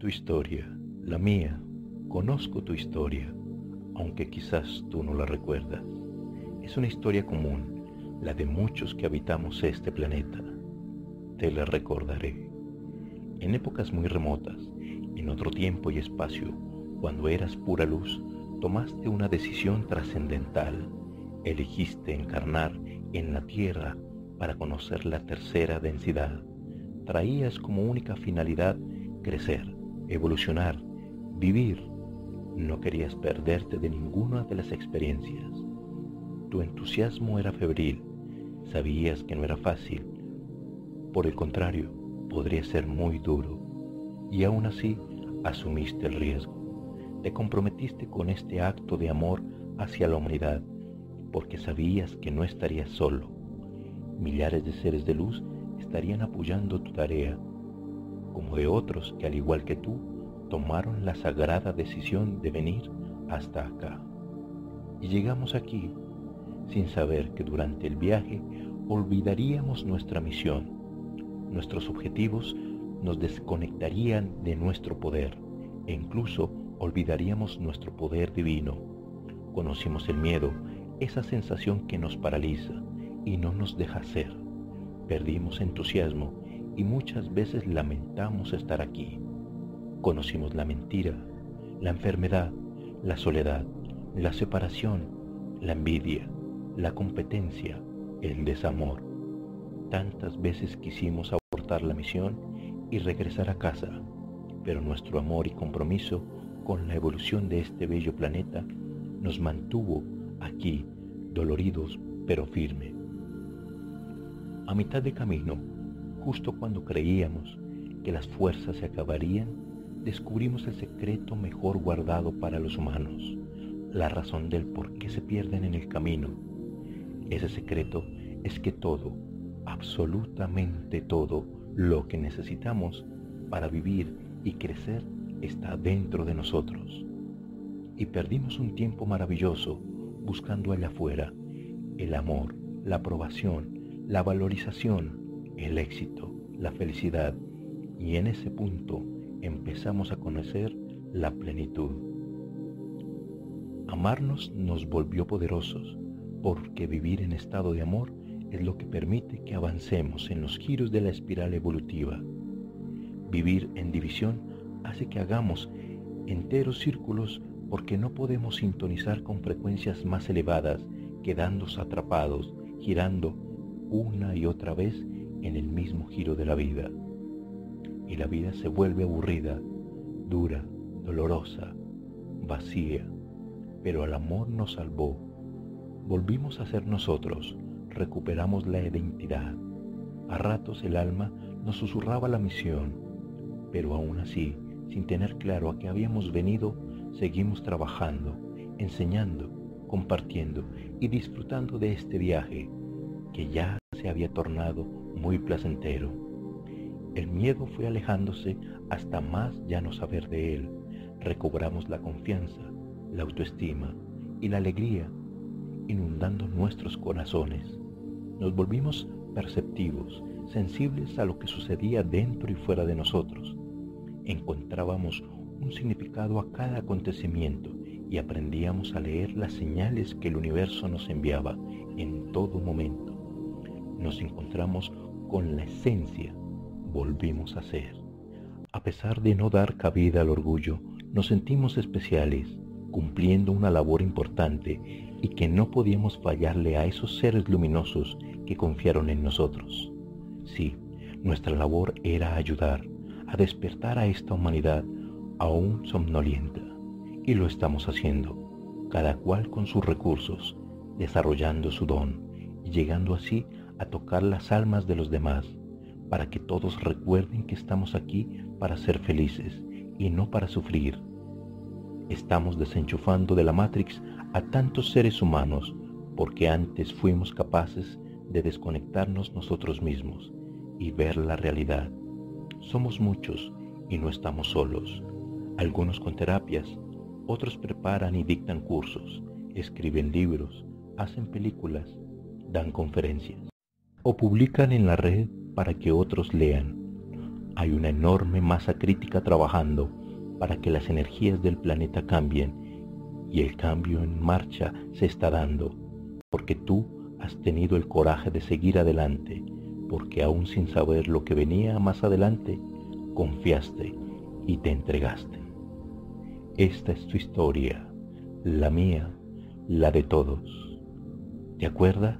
Tu historia, la mía, conozco tu historia, aunque quizás tú no la recuerdas. Es una historia común, la de muchos que habitamos este planeta. Te la recordaré. En épocas muy remotas, en otro tiempo y espacio, cuando eras pura luz, tomaste una decisión trascendental. Elegiste encarnar en la Tierra para conocer la tercera densidad. Traías como única finalidad crecer, evolucionar, vivir. No querías perderte de ninguna de las experiencias. Tu entusiasmo era febril. Sabías que no era fácil. Por el contrario, podría ser muy duro. Y aún así, asumiste el riesgo. Te comprometiste con este acto de amor hacia la humanidad, porque sabías que no estarías solo. Millares de seres de luz estarían apoyando tu tarea como de otros que al igual que tú tomaron la sagrada decisión de venir hasta acá. Y llegamos aquí sin saber que durante el viaje olvidaríamos nuestra misión. Nuestros objetivos nos desconectarían de nuestro poder e incluso olvidaríamos nuestro poder divino. Conocimos el miedo, esa sensación que nos paraliza y no nos deja ser. Perdimos entusiasmo y muchas veces lamentamos estar aquí. Conocimos la mentira, la enfermedad, la soledad, la separación, la envidia, la competencia, el desamor. Tantas veces quisimos abortar la misión y regresar a casa, pero nuestro amor y compromiso con la evolución de este bello planeta nos mantuvo aquí, doloridos pero firme. A mitad de camino Justo cuando creíamos que las fuerzas se acabarían, descubrimos el secreto mejor guardado para los humanos, la razón del por qué se pierden en el camino. Ese secreto es que todo, absolutamente todo, lo que necesitamos para vivir y crecer está dentro de nosotros. Y perdimos un tiempo maravilloso buscando allá afuera el amor, la aprobación, la valorización, el éxito, la felicidad y en ese punto empezamos a conocer la plenitud. Amarnos nos volvió poderosos porque vivir en estado de amor es lo que permite que avancemos en los giros de la espiral evolutiva. Vivir en división hace que hagamos enteros círculos porque no podemos sintonizar con frecuencias más elevadas, quedándose atrapados, girando una y otra vez en el mismo giro de la vida. Y la vida se vuelve aburrida, dura, dolorosa, vacía. Pero el amor nos salvó. Volvimos a ser nosotros, recuperamos la identidad. A ratos el alma nos susurraba la misión, pero aún así, sin tener claro a qué habíamos venido, seguimos trabajando, enseñando, compartiendo y disfrutando de este viaje que ya se había tornado muy placentero. El miedo fue alejándose hasta más ya no saber de él. Recobramos la confianza, la autoestima y la alegría, inundando nuestros corazones. Nos volvimos perceptivos, sensibles a lo que sucedía dentro y fuera de nosotros. Encontrábamos un significado a cada acontecimiento y aprendíamos a leer las señales que el universo nos enviaba en todo momento nos encontramos con la esencia, volvimos a ser. A pesar de no dar cabida al orgullo, nos sentimos especiales, cumpliendo una labor importante y que no podíamos fallarle a esos seres luminosos que confiaron en nosotros. Sí, nuestra labor era ayudar a despertar a esta humanidad aún somnolienta, y lo estamos haciendo, cada cual con sus recursos, desarrollando su don y llegando así a tocar las almas de los demás, para que todos recuerden que estamos aquí para ser felices y no para sufrir. Estamos desenchufando de la Matrix a tantos seres humanos porque antes fuimos capaces de desconectarnos nosotros mismos y ver la realidad. Somos muchos y no estamos solos. Algunos con terapias, otros preparan y dictan cursos, escriben libros, hacen películas, dan conferencias o publican en la red para que otros lean. Hay una enorme masa crítica trabajando para que las energías del planeta cambien y el cambio en marcha se está dando porque tú has tenido el coraje de seguir adelante, porque aún sin saber lo que venía más adelante, confiaste y te entregaste. Esta es tu historia, la mía, la de todos. ¿Te acuerdas?